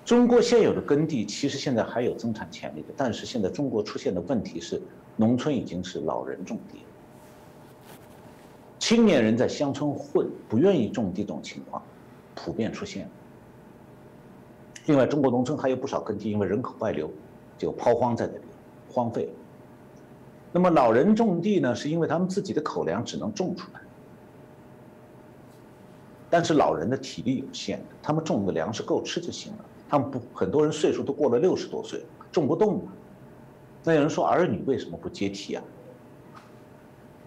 中国现有的耕地其实现在还有增产潜力的，但是现在中国出现的问题是，农村已经是老人种地，青年人在乡村混，不愿意种地这种情况普遍出现。另外，中国农村还有不少耕地因为人口外流就抛荒在那里，荒废了。那么老人种地呢，是因为他们自己的口粮只能种出来，但是老人的体力有限，他们种的粮食够吃就行了。他们不，很多人岁数都过了六十多岁，种不动了。那有人说儿女为什么不接替啊？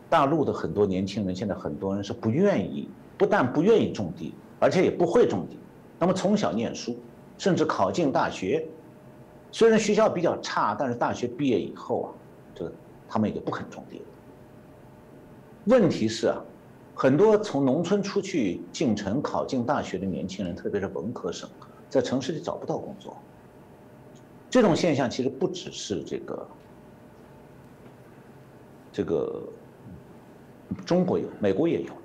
大陆的很多年轻人现在很多人是不愿意，不但不愿意种地，而且也不会种地。那么从小念书，甚至考进大学，虽然学校比较差，但是大学毕业以后啊，这个他们也就不肯种地了。问题是啊，很多从农村出去进城考进大学的年轻人，特别是文科生。在城市里找不到工作，这种现象其实不只是这个，这个中国有，美国也有的。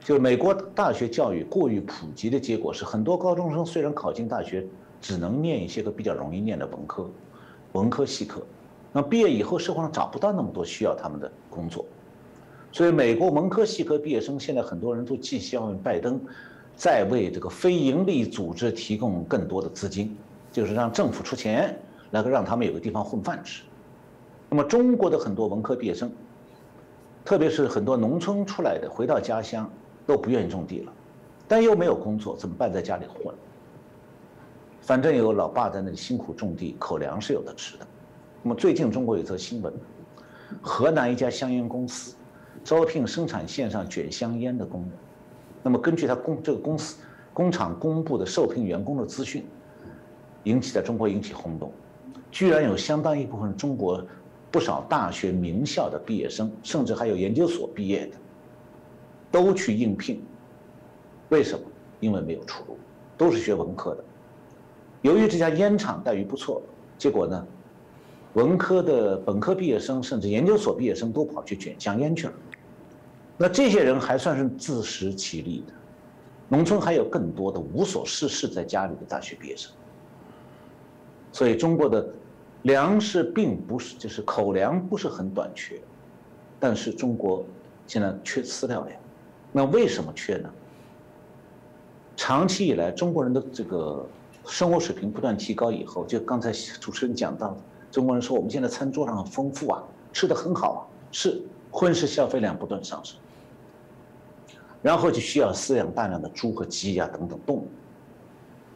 就美国大学教育过于普及的结果是，很多高中生虽然考进大学，只能念一些个比较容易念的文科、文科系课，那毕业以后社会上找不到那么多需要他们的工作，所以美国文科系科毕业生现在很多人都寄希望于拜登。在为这个非营利组织提供更多的资金，就是让政府出钱，来让他们有个地方混饭吃。那么中国的很多文科毕业生，特别是很多农村出来的，回到家乡都不愿意种地了，但又没有工作，怎么办？在家里混。反正有老爸在那里辛苦种地，口粮是有的吃的。那么最近中国有则新闻，河南一家香烟公司招聘生产线上卷香烟的工人。那么根据他公这个公司工厂公布的受聘员工的资讯，引起在中国引起轰动，居然有相当一部分中国不少大学名校的毕业生，甚至还有研究所毕业的，都去应聘。为什么？因为没有出路，都是学文科的。由于这家烟厂待遇不错，结果呢，文科的本科毕业生甚至研究所毕业生都跑去卷香烟去了。那这些人还算是自食其力的，农村还有更多的无所事事在家里的大学毕业生。所以中国的粮食并不是就是口粮不是很短缺，但是中国现在缺饲料粮，那为什么缺呢？长期以来中国人的这个生活水平不断提高以后，就刚才主持人讲到，中国人说我们现在餐桌上很丰富啊，吃的很好啊，是婚事消费量不断上升。然后就需要饲养大量的猪和鸡呀等等动物，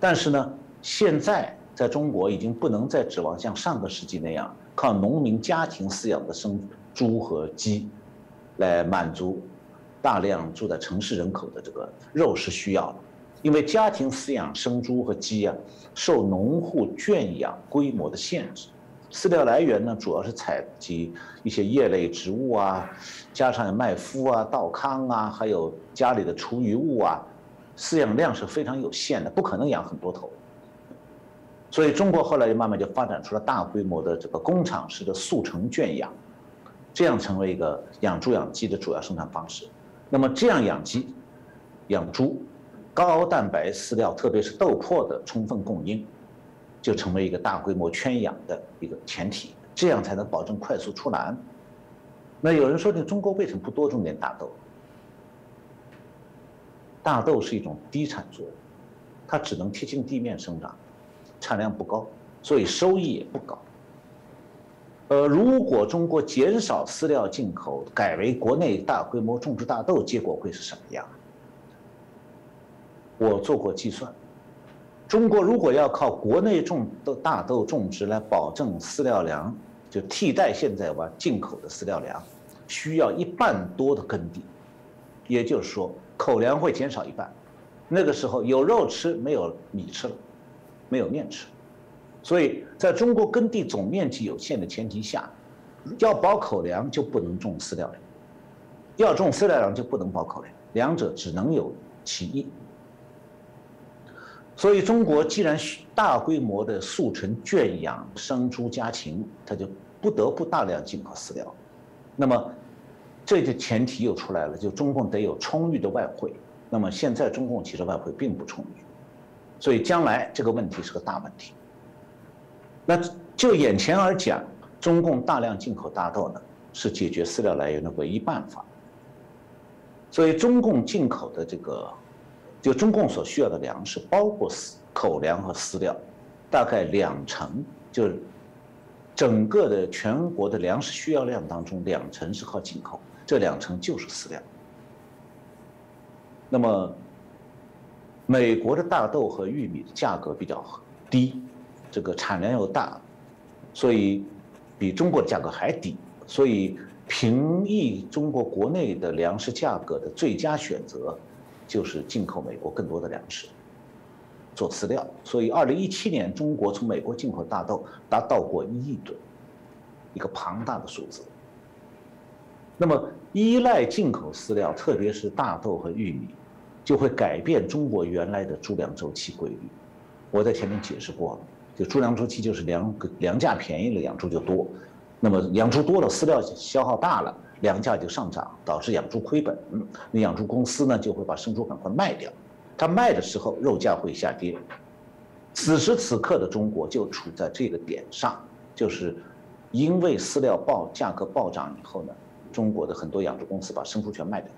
但是呢，现在在中国已经不能再指望像上个世纪那样靠农民家庭饲养的生猪和鸡，来满足大量住在城市人口的这个肉食需要了，因为家庭饲养生猪和鸡啊，受农户圈养规模的限制。饲料来源呢，主要是采集一些叶类植物啊，加上麦麸啊、稻糠啊，还有家里的厨余物啊，饲养量是非常有限的，不可能养很多头。所以中国后来就慢慢就发展出了大规模的这个工厂式的速成圈养，这样成为一个养猪养鸡的主要生产方式。那么这样养鸡、养猪，高蛋白饲料，特别是豆粕的充分供应。就成为一个大规模圈养的一个前提，这样才能保证快速出栏。那有人说，你中国为什么不多种点大豆？大豆是一种低产作物，它只能贴近地面生长，产量不高，所以收益也不高。呃，如果中国减少饲料进口，改为国内大规模种植大豆，结果会是什么样？我做过计算。中国如果要靠国内种的大豆种植来保证饲料粮，就替代现在吧进口的饲料粮，需要一半多的耕地，也就是说口粮会减少一半。那个时候有肉吃没有米吃了，没有面吃，所以在中国耕地总面积有限的前提下，要保口粮就不能种饲料粮，要种饲料粮就不能保口粮，两者只能有其一。所以中国既然大规模的速成圈养生猪家禽，它就不得不大量进口饲料。那么，这个前提又出来了，就中共得有充裕的外汇。那么现在中共其实外汇并不充裕，所以将来这个问题是个大问题。那就眼前而讲，中共大量进口大豆呢，是解决饲料来源的唯一办法。所以中共进口的这个，就中共所需要的粮食，包括饲口粮和饲料，大概两成，就是整个的全国的粮食需要量当中，两成是靠进口，这两成就是饲料。那么，美国的大豆和玉米的价格比较低。这个产量又大，所以比中国的价格还低，所以平抑中国国内的粮食价格的最佳选择，就是进口美国更多的粮食做饲料。所以，二零一七年中国从美国进口大豆达到过一亿吨，一个庞大的数字。那么，依赖进口饲料，特别是大豆和玉米，就会改变中国原来的猪粮周期规律。我在前面解释过了。就猪粮周期就是粮粮价便宜了，养猪就多，那么养猪多了，饲料消耗大了，粮价就上涨，导致养猪亏本。嗯，那养猪公司呢就会把生猪赶快卖掉，它卖的时候肉价会下跌。此时此刻的中国就处在这个点上，就是因为饲料暴价格暴涨以后呢，中国的很多养猪公司把生猪全卖掉，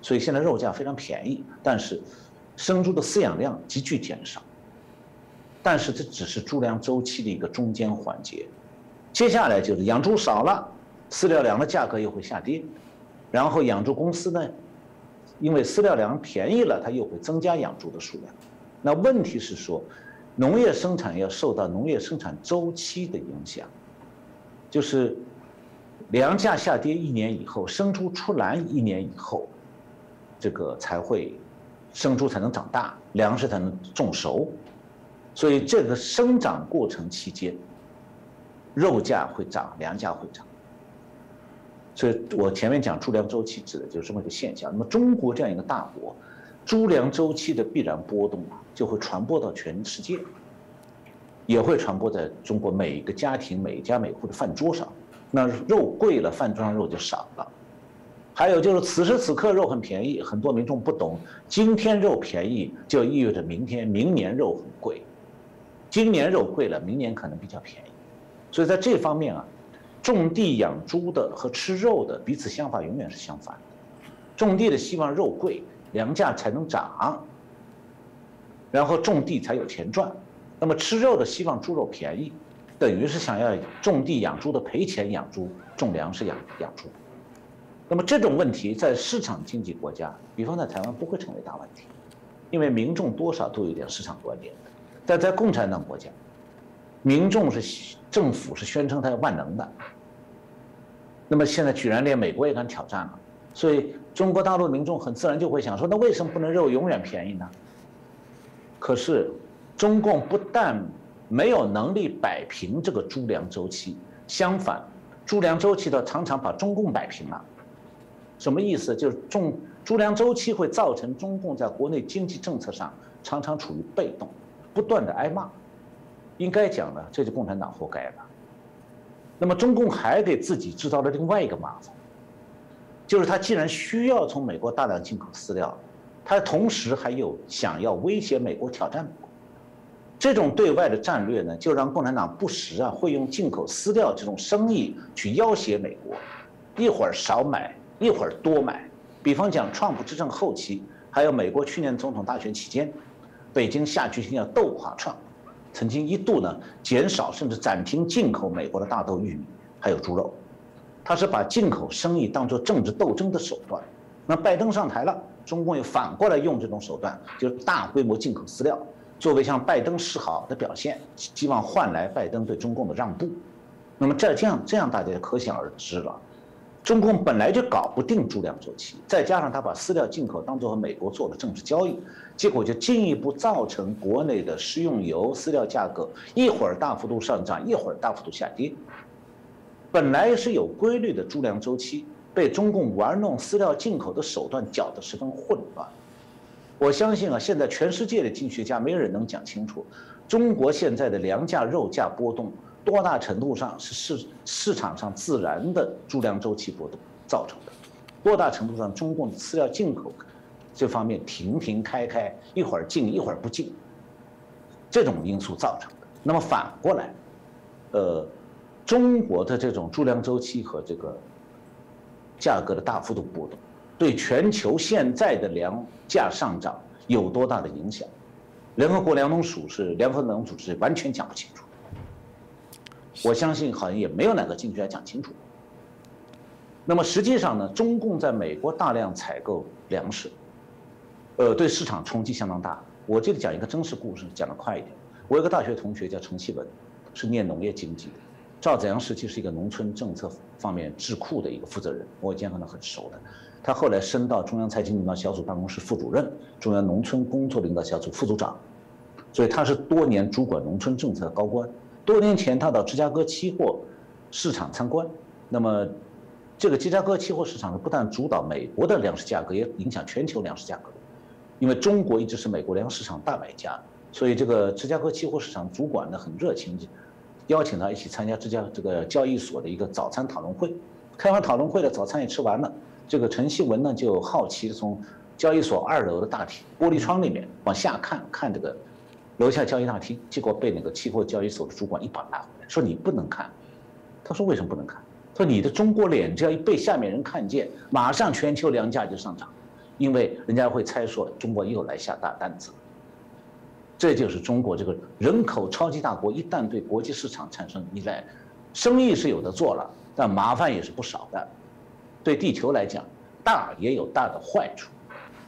所以现在肉价非常便宜，但是生猪的饲养量急剧减少。但是这只是猪粮周期的一个中间环节，接下来就是养猪少了，饲料粮的价格又会下跌，然后养猪公司呢，因为饲料粮便宜了，它又会增加养猪的数量。那问题是说，农业生产要受到农业生产周期的影响，就是粮价下跌一年以后，生猪出栏一年以后，这个才会生猪才能长大，粮食才能种熟。所以这个生长过程期间，肉价会涨，粮价会涨。所以我前面讲猪粮周期指的就是这么一个现象。那么中国这样一个大国，猪粮周期的必然波动啊，就会传播到全世界，也会传播在中国每一个家庭、每一家每户的饭桌上。那肉贵了，饭桌上肉就少了。还有就是此时此刻肉很便宜，很多民众不懂，今天肉便宜就意味着明天、明年肉很贵。今年肉贵了，明年可能比较便宜，所以在这方面啊，种地养猪的和吃肉的彼此想法永远是相反的。种地的希望肉贵，粮价才能涨，然后种地才有钱赚；那么吃肉的希望猪肉便宜，等于是想要种地养猪的赔钱养猪，种粮食养养猪。那么这种问题在市场经济国家，比方在台湾不会成为大问题，因为民众多少都有点市场观念。但在共产党国家，民众是政府是宣称他万能的，那么现在居然连美国也敢挑战了，所以中国大陆民众很自然就会想说，那为什么不能肉永远便宜呢？可是，中共不但没有能力摆平这个猪粮周期，相反，猪粮周期的常常把中共摆平了。什么意思？就是中猪粮周期会造成中共在国内经济政策上常常处于被动。不断的挨骂，应该讲呢，这就共产党活该了。那么中共还给自己制造了另外一个麻烦，就是他既然需要从美国大量进口饲料，他同时还有想要威胁美国、挑战美国，这种对外的战略呢，就让共产党不时啊会用进口饲料这种生意去要挟美国，一会儿少买，一会儿多买。比方讲，川普执政后期，还有美国去年总统大选期间。北京下决心要斗垮创，曾经一度呢减少甚至暂停进口美国的大豆、玉米，还有猪肉，他是把进口生意当作政治斗争的手段。那拜登上台了，中共又反过来用这种手段，就是大规模进口饲料，作为向拜登示好的表现，希望换来拜登对中共的让步。那么这这样这样大家可想而知了。中共本来就搞不定猪粮周期，再加上他把饲料进口当作和美国做了政治交易，结果就进一步造成国内的食用油、饲料价格一会儿大幅度上涨，一会儿大幅度下跌。本来是有规律的猪粮周期，被中共玩弄饲料进口的手段搅得十分混乱。我相信啊，现在全世界的经济学家没有人能讲清楚，中国现在的粮价、肉价波动多大程度上是市市场上自然的猪粮周期波动造成的，多大程度上中共的饲料进口这方面停停开开，一会儿进一会儿不进，这种因素造成的。那么反过来，呃，中国的这种猪粮周期和这个价格的大幅度波动。对全球现在的粮价上涨有多大的影响？联合国粮农署是联合农组织完全讲不清楚。我相信好像也没有哪个经济学家讲清楚。那么实际上呢，中共在美国大量采购粮食，呃，对市场冲击相当大。我这里讲一个真实故事，讲的快一点。我有个大学同学叫陈希文，是念农业经济的，赵子阳时期是一个农村政策方面智库的一个负责人，我以前和他很熟的。他后来升到中央财经领导小组办公室副主任、中央农村工作领导小组副组长，所以他是多年主管农村政策的高官。多年前，他到芝加哥期货市场参观，那么这个芝加哥期货市场呢，不但主导美国的粮食价格，也影响全球粮食价格。因为中国一直是美国粮食市场大买家，所以这个芝加哥期货市场主管呢很热情，邀请他一起参加芝加这个交易所的一个早餐讨论会。开完讨论会了早餐也吃完了。这个陈希文呢，就好奇从交易所二楼的大厅玻璃窗里面往下看看这个楼下交易大厅，结果被那个期货交易所的主管一把拉回来，说你不能看。他说为什么不能看？说你的中国脸只要一被下面人看见，马上全球粮价就上涨，因为人家会猜说中国又来下大单子。这就是中国这个人口超级大国，一旦对国际市场产生依赖，生意是有的做了，但麻烦也是不少的。对地球来讲，大也有大的坏处。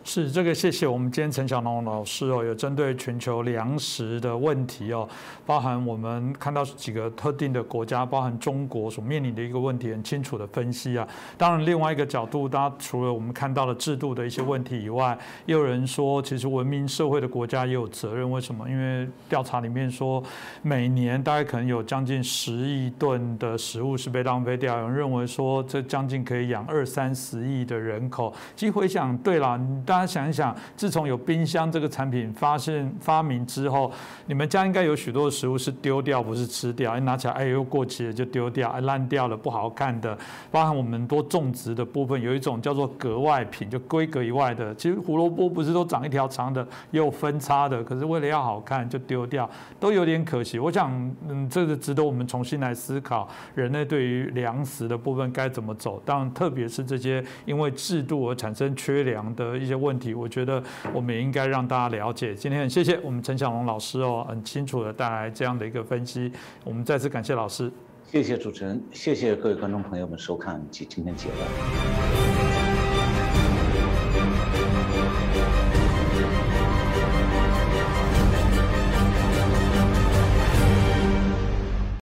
是这个，谢谢我们今天陈小龙老师哦，有针对全球粮食的问题哦，包含我们看到几个特定的国家，包含中国所面临的一个问题，很清楚的分析啊。当然，另外一个角度，大家除了我们看到了制度的一些问题以外，也有人说，其实文明社会的国家也有责任。为什么？因为调查里面说，每年大概可能有将近十亿吨的食物是被浪费掉。有人认为说，这将近可以养二三十亿的人口。其实回想，对了。大家想一想，自从有冰箱这个产品发现发明之后，你们家应该有许多的食物是丢掉，不是吃掉。一拿起来，哎，又过期了就丢掉，哎，烂掉了，不好看的。包含我们多种植的部分，有一种叫做格外品，就规格以外的。其实胡萝卜不是都长一条长的，也有分叉的，可是为了要好看就丢掉，都有点可惜。我想，嗯，这个值得我们重新来思考，人类对于粮食的部分该怎么走。当然，特别是这些因为制度而产生缺粮的一些。问题，我觉得我们也应该让大家了解。今天很谢谢我们陈小龙老师哦，很清楚的带来这样的一个分析。我们再次感谢老师，谢谢主持人，谢谢各位观众朋友们收看及今天节目。